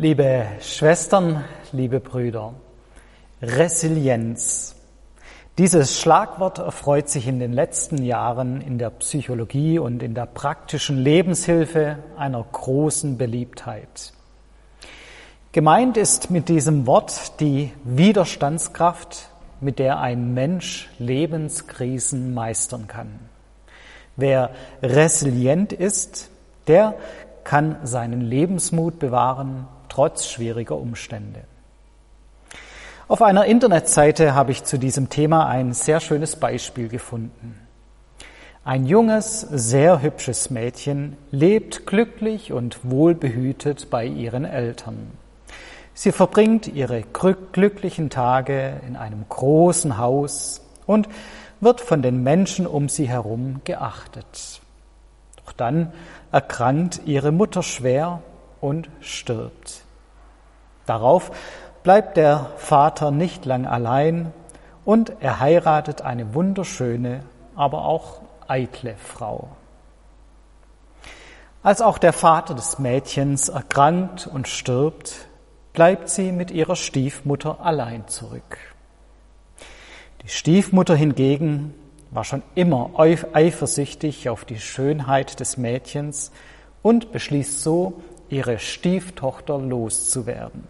Liebe Schwestern, liebe Brüder, Resilienz. Dieses Schlagwort erfreut sich in den letzten Jahren in der Psychologie und in der praktischen Lebenshilfe einer großen Beliebtheit. Gemeint ist mit diesem Wort die Widerstandskraft, mit der ein Mensch Lebenskrisen meistern kann. Wer resilient ist, der kann seinen Lebensmut bewahren trotz schwieriger Umstände. Auf einer Internetseite habe ich zu diesem Thema ein sehr schönes Beispiel gefunden. Ein junges, sehr hübsches Mädchen lebt glücklich und wohlbehütet bei ihren Eltern. Sie verbringt ihre glücklichen Tage in einem großen Haus und wird von den Menschen um sie herum geachtet. Doch dann erkrankt ihre Mutter schwer und stirbt. Darauf bleibt der Vater nicht lang allein und er heiratet eine wunderschöne, aber auch eitle Frau. Als auch der Vater des Mädchens erkrankt und stirbt, bleibt sie mit ihrer Stiefmutter allein zurück. Die Stiefmutter hingegen war schon immer eifersüchtig auf die Schönheit des Mädchens und beschließt so, ihre Stieftochter loszuwerden.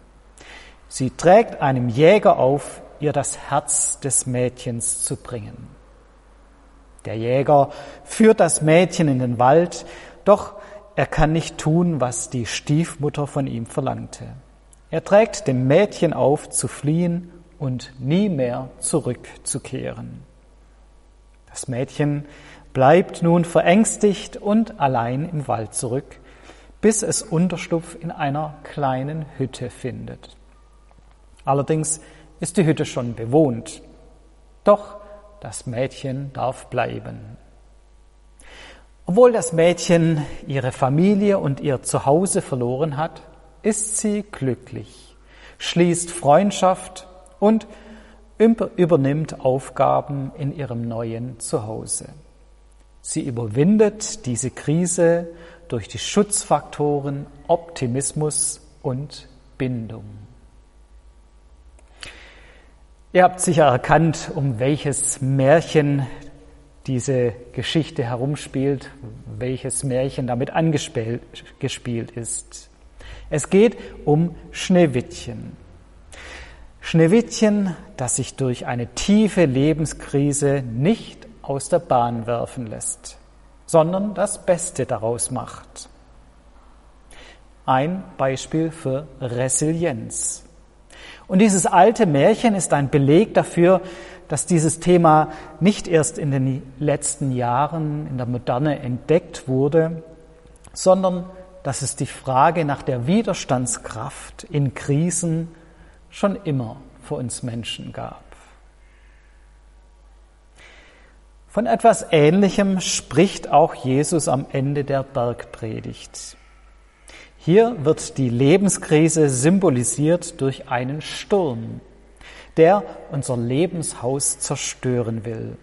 Sie trägt einem Jäger auf, ihr das Herz des Mädchens zu bringen. Der Jäger führt das Mädchen in den Wald, doch er kann nicht tun, was die Stiefmutter von ihm verlangte. Er trägt dem Mädchen auf, zu fliehen und nie mehr zurückzukehren. Das Mädchen bleibt nun verängstigt und allein im Wald zurück, bis es Unterstupf in einer kleinen Hütte findet. Allerdings ist die Hütte schon bewohnt. Doch das Mädchen darf bleiben. Obwohl das Mädchen ihre Familie und ihr Zuhause verloren hat, ist sie glücklich, schließt Freundschaft und übernimmt Aufgaben in ihrem neuen Zuhause. Sie überwindet diese Krise durch die Schutzfaktoren Optimismus und Bindung. Ihr habt sicher erkannt, um welches Märchen diese Geschichte herumspielt, welches Märchen damit angespielt ist. Es geht um Schneewittchen. Schneewittchen, das sich durch eine tiefe Lebenskrise nicht aus der Bahn werfen lässt, sondern das Beste daraus macht. Ein Beispiel für Resilienz. Und dieses alte Märchen ist ein Beleg dafür, dass dieses Thema nicht erst in den letzten Jahren in der Moderne entdeckt wurde, sondern dass es die Frage nach der Widerstandskraft in Krisen schon immer für uns Menschen gab. Von etwas Ähnlichem spricht auch Jesus am Ende der Bergpredigt. Hier wird die Lebenskrise symbolisiert durch einen Sturm, der unser Lebenshaus zerstören will.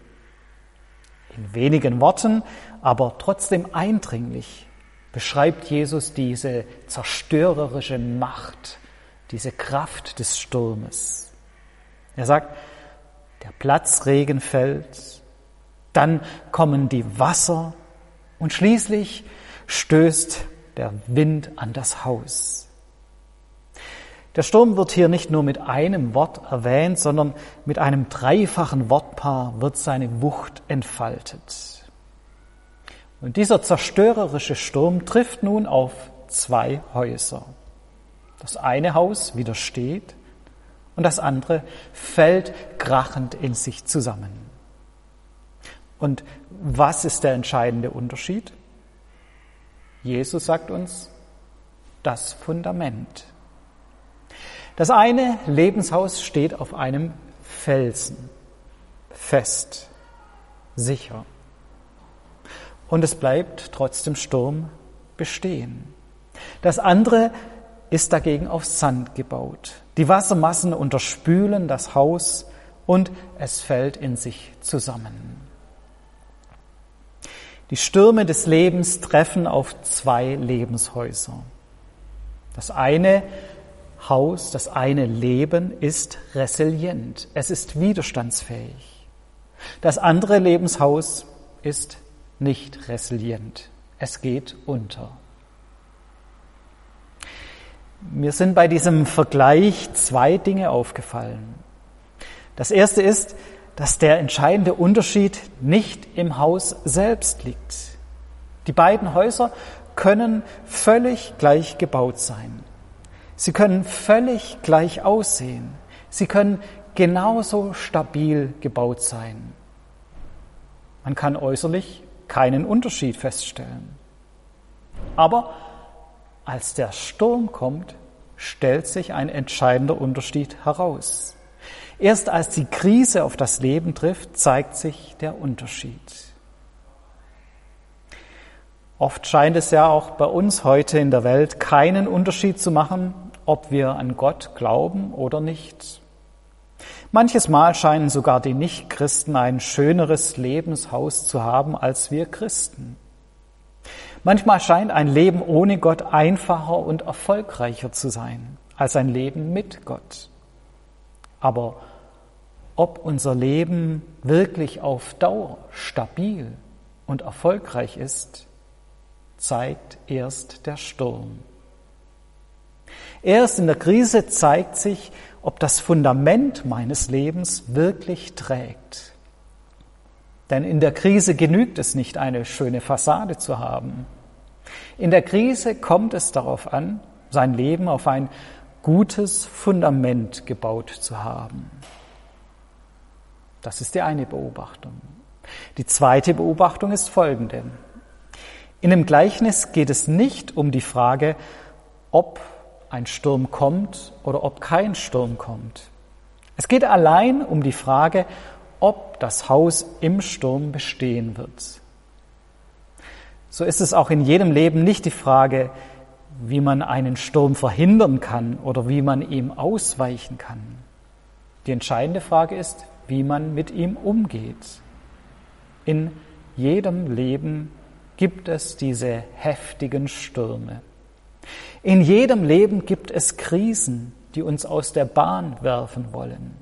In wenigen Worten, aber trotzdem eindringlich, beschreibt Jesus diese zerstörerische Macht, diese Kraft des Sturmes. Er sagt, der Platzregen fällt, dann kommen die Wasser und schließlich stößt der Wind an das Haus. Der Sturm wird hier nicht nur mit einem Wort erwähnt, sondern mit einem dreifachen Wortpaar wird seine Wucht entfaltet. Und dieser zerstörerische Sturm trifft nun auf zwei Häuser. Das eine Haus widersteht und das andere fällt krachend in sich zusammen. Und was ist der entscheidende Unterschied? Jesus sagt uns, das Fundament. Das eine Lebenshaus steht auf einem Felsen, fest, sicher. Und es bleibt trotz dem Sturm bestehen. Das andere ist dagegen auf Sand gebaut. Die Wassermassen unterspülen das Haus und es fällt in sich zusammen. Die Stürme des Lebens treffen auf zwei Lebenshäuser. Das eine Haus, das eine Leben ist resilient. Es ist widerstandsfähig. Das andere Lebenshaus ist nicht resilient. Es geht unter. Mir sind bei diesem Vergleich zwei Dinge aufgefallen. Das erste ist, dass der entscheidende Unterschied nicht im Haus selbst liegt. Die beiden Häuser können völlig gleich gebaut sein. Sie können völlig gleich aussehen. Sie können genauso stabil gebaut sein. Man kann äußerlich keinen Unterschied feststellen. Aber als der Sturm kommt, stellt sich ein entscheidender Unterschied heraus. Erst als die Krise auf das Leben trifft, zeigt sich der Unterschied. Oft scheint es ja auch bei uns heute in der Welt keinen Unterschied zu machen, ob wir an Gott glauben oder nicht. Manches Mal scheinen sogar die Nichtchristen ein schöneres Lebenshaus zu haben als wir Christen. Manchmal scheint ein Leben ohne Gott einfacher und erfolgreicher zu sein als ein Leben mit Gott. Aber ob unser Leben wirklich auf Dauer stabil und erfolgreich ist, zeigt erst der Sturm. Erst in der Krise zeigt sich, ob das Fundament meines Lebens wirklich trägt. Denn in der Krise genügt es nicht, eine schöne Fassade zu haben. In der Krise kommt es darauf an, sein Leben auf ein gutes Fundament gebaut zu haben. Das ist die eine Beobachtung. Die zweite Beobachtung ist folgende. In dem Gleichnis geht es nicht um die Frage, ob ein Sturm kommt oder ob kein Sturm kommt. Es geht allein um die Frage, ob das Haus im Sturm bestehen wird. So ist es auch in jedem Leben nicht die Frage, wie man einen Sturm verhindern kann oder wie man ihm ausweichen kann. Die entscheidende Frage ist, wie man mit ihm umgeht. In jedem Leben gibt es diese heftigen Stürme. In jedem Leben gibt es Krisen, die uns aus der Bahn werfen wollen.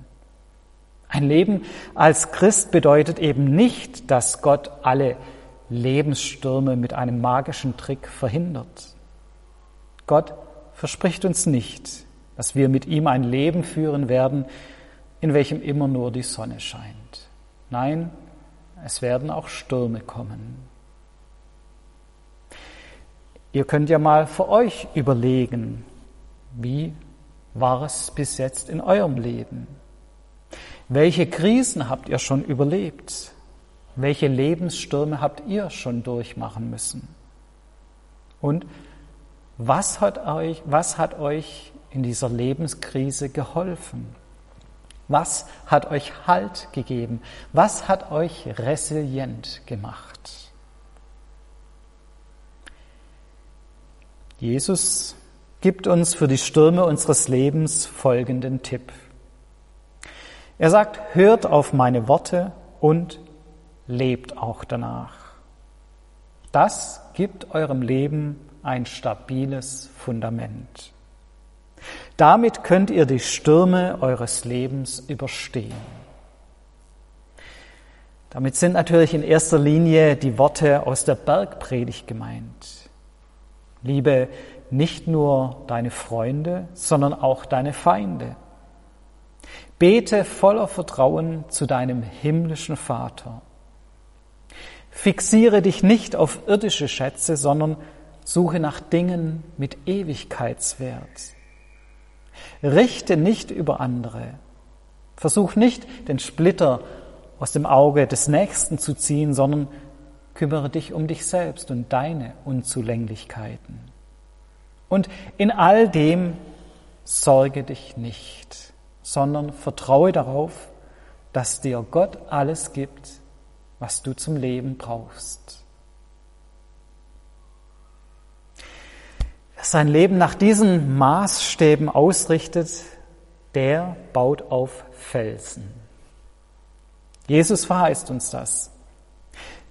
Ein Leben als Christ bedeutet eben nicht, dass Gott alle Lebensstürme mit einem magischen Trick verhindert. Gott verspricht uns nicht, dass wir mit ihm ein Leben führen werden, in welchem immer nur die Sonne scheint. Nein, es werden auch Stürme kommen. Ihr könnt ja mal für euch überlegen, wie war es bis jetzt in eurem Leben? Welche Krisen habt ihr schon überlebt? Welche Lebensstürme habt ihr schon durchmachen müssen? Und was hat euch, was hat euch in dieser Lebenskrise geholfen? Was hat euch Halt gegeben? Was hat euch resilient gemacht? Jesus gibt uns für die Stürme unseres Lebens folgenden Tipp. Er sagt, hört auf meine Worte und lebt auch danach. Das gibt eurem Leben ein stabiles Fundament. Damit könnt ihr die Stürme eures Lebens überstehen. Damit sind natürlich in erster Linie die Worte aus der Bergpredigt gemeint. Liebe nicht nur deine Freunde, sondern auch deine Feinde. Bete voller Vertrauen zu deinem himmlischen Vater. Fixiere dich nicht auf irdische Schätze, sondern suche nach Dingen mit Ewigkeitswert. Richte nicht über andere. Versuch nicht, den Splitter aus dem Auge des Nächsten zu ziehen, sondern kümmere dich um dich selbst und deine Unzulänglichkeiten. Und in all dem sorge dich nicht, sondern vertraue darauf, dass dir Gott alles gibt, was du zum Leben brauchst. Wer sein Leben nach diesen Maßstäben ausrichtet, der baut auf Felsen. Jesus verheißt uns das.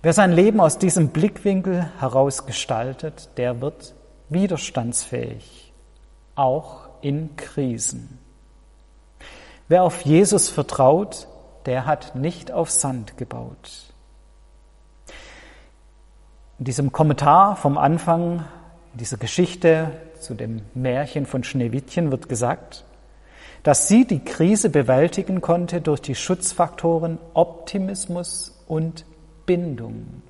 Wer sein Leben aus diesem Blickwinkel heraus gestaltet, der wird widerstandsfähig, auch in Krisen. Wer auf Jesus vertraut, der hat nicht auf Sand gebaut. In diesem Kommentar vom Anfang dieser Geschichte zu dem Märchen von Schneewittchen wird gesagt, dass sie die Krise bewältigen konnte durch die Schutzfaktoren Optimismus und Bindung.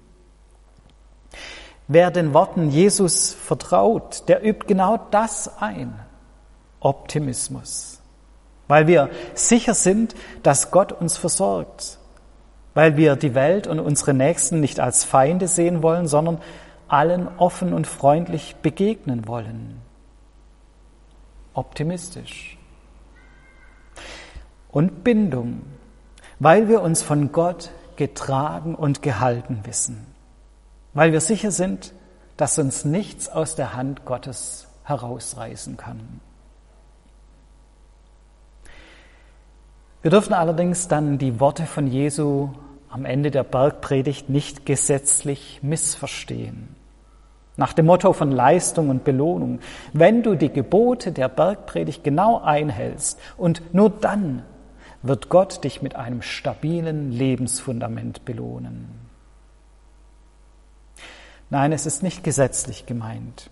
Wer den Worten Jesus vertraut, der übt genau das ein. Optimismus. Weil wir sicher sind, dass Gott uns versorgt. Weil wir die Welt und unsere Nächsten nicht als Feinde sehen wollen, sondern allen offen und freundlich begegnen wollen. Optimistisch. Und Bindung, weil wir uns von Gott getragen und gehalten wissen, weil wir sicher sind, dass uns nichts aus der Hand Gottes herausreißen kann. Wir dürfen allerdings dann die Worte von Jesu am Ende der Bergpredigt nicht gesetzlich missverstehen. Nach dem Motto von Leistung und Belohnung. Wenn du die Gebote der Bergpredigt genau einhältst und nur dann wird Gott dich mit einem stabilen Lebensfundament belohnen. Nein, es ist nicht gesetzlich gemeint.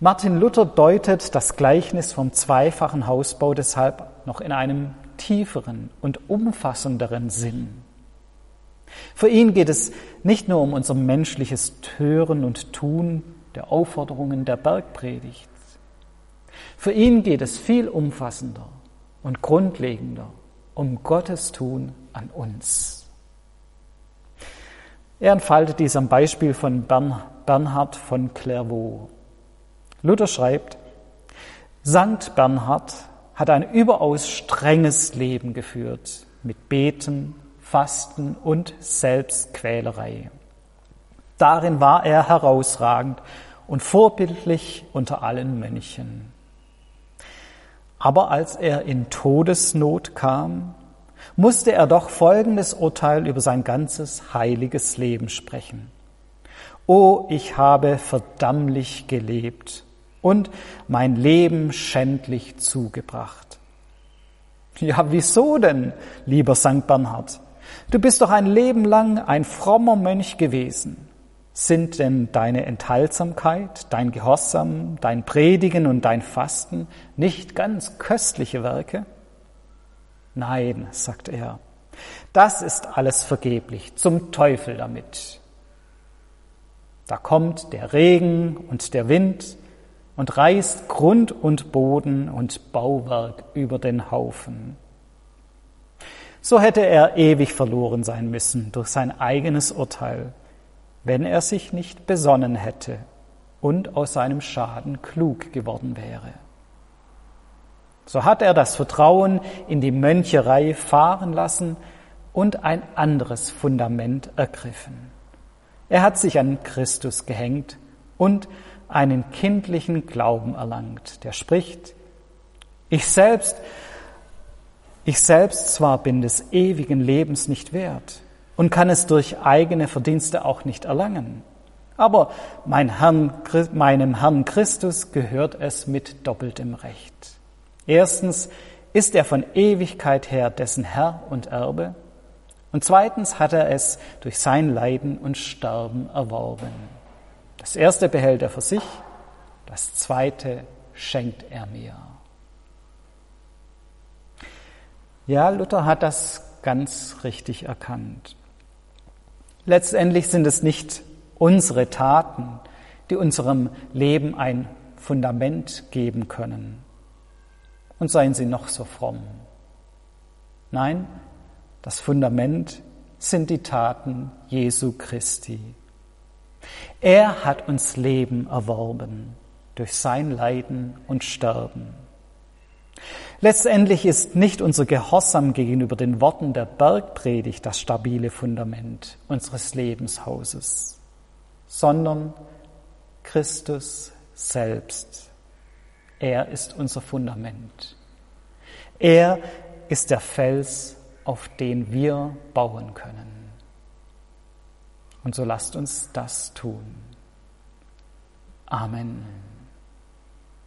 Martin Luther deutet das Gleichnis vom zweifachen Hausbau deshalb noch in einem tieferen und umfassenderen Sinn. Für ihn geht es nicht nur um unser menschliches Hören und Tun der Aufforderungen der Bergpredigt. Für ihn geht es viel umfassender und grundlegender um Gottes Tun an uns. Er entfaltet dies am Beispiel von Bernhard von Clairvaux. Luther schreibt, Sankt Bernhard hat ein überaus strenges Leben geführt mit Beten, Fasten und Selbstquälerei. Darin war er herausragend und vorbildlich unter allen Mönchen. Aber als er in Todesnot kam, musste er doch folgendes Urteil über sein ganzes heiliges Leben sprechen. O, ich habe verdammlich gelebt und mein Leben schändlich zugebracht. Ja, wieso denn, lieber St. Bernhard? Du bist doch ein Leben lang ein frommer Mönch gewesen. Sind denn deine Enthaltsamkeit, dein Gehorsam, dein Predigen und dein Fasten nicht ganz köstliche Werke? Nein, sagt er, das ist alles vergeblich, zum Teufel damit. Da kommt der Regen und der Wind und reißt Grund und Boden und Bauwerk über den Haufen. So hätte er ewig verloren sein müssen durch sein eigenes Urteil wenn er sich nicht besonnen hätte und aus seinem Schaden klug geworden wäre. So hat er das Vertrauen in die Möncherei fahren lassen und ein anderes Fundament ergriffen. Er hat sich an Christus gehängt und einen kindlichen Glauben erlangt, der spricht, ich selbst, ich selbst zwar bin des ewigen Lebens nicht wert, und kann es durch eigene Verdienste auch nicht erlangen. Aber mein Herrn, meinem Herrn Christus gehört es mit doppeltem Recht. Erstens ist er von Ewigkeit her dessen Herr und Erbe. Und zweitens hat er es durch sein Leiden und Sterben erworben. Das erste behält er für sich, das zweite schenkt er mir. Ja, Luther hat das ganz richtig erkannt. Letztendlich sind es nicht unsere Taten, die unserem Leben ein Fundament geben können. Und seien sie noch so fromm. Nein, das Fundament sind die Taten Jesu Christi. Er hat uns Leben erworben durch sein Leiden und Sterben. Letztendlich ist nicht unser Gehorsam gegenüber den Worten der Bergpredigt das stabile Fundament unseres Lebenshauses, sondern Christus selbst. Er ist unser Fundament. Er ist der Fels, auf den wir bauen können. Und so lasst uns das tun. Amen.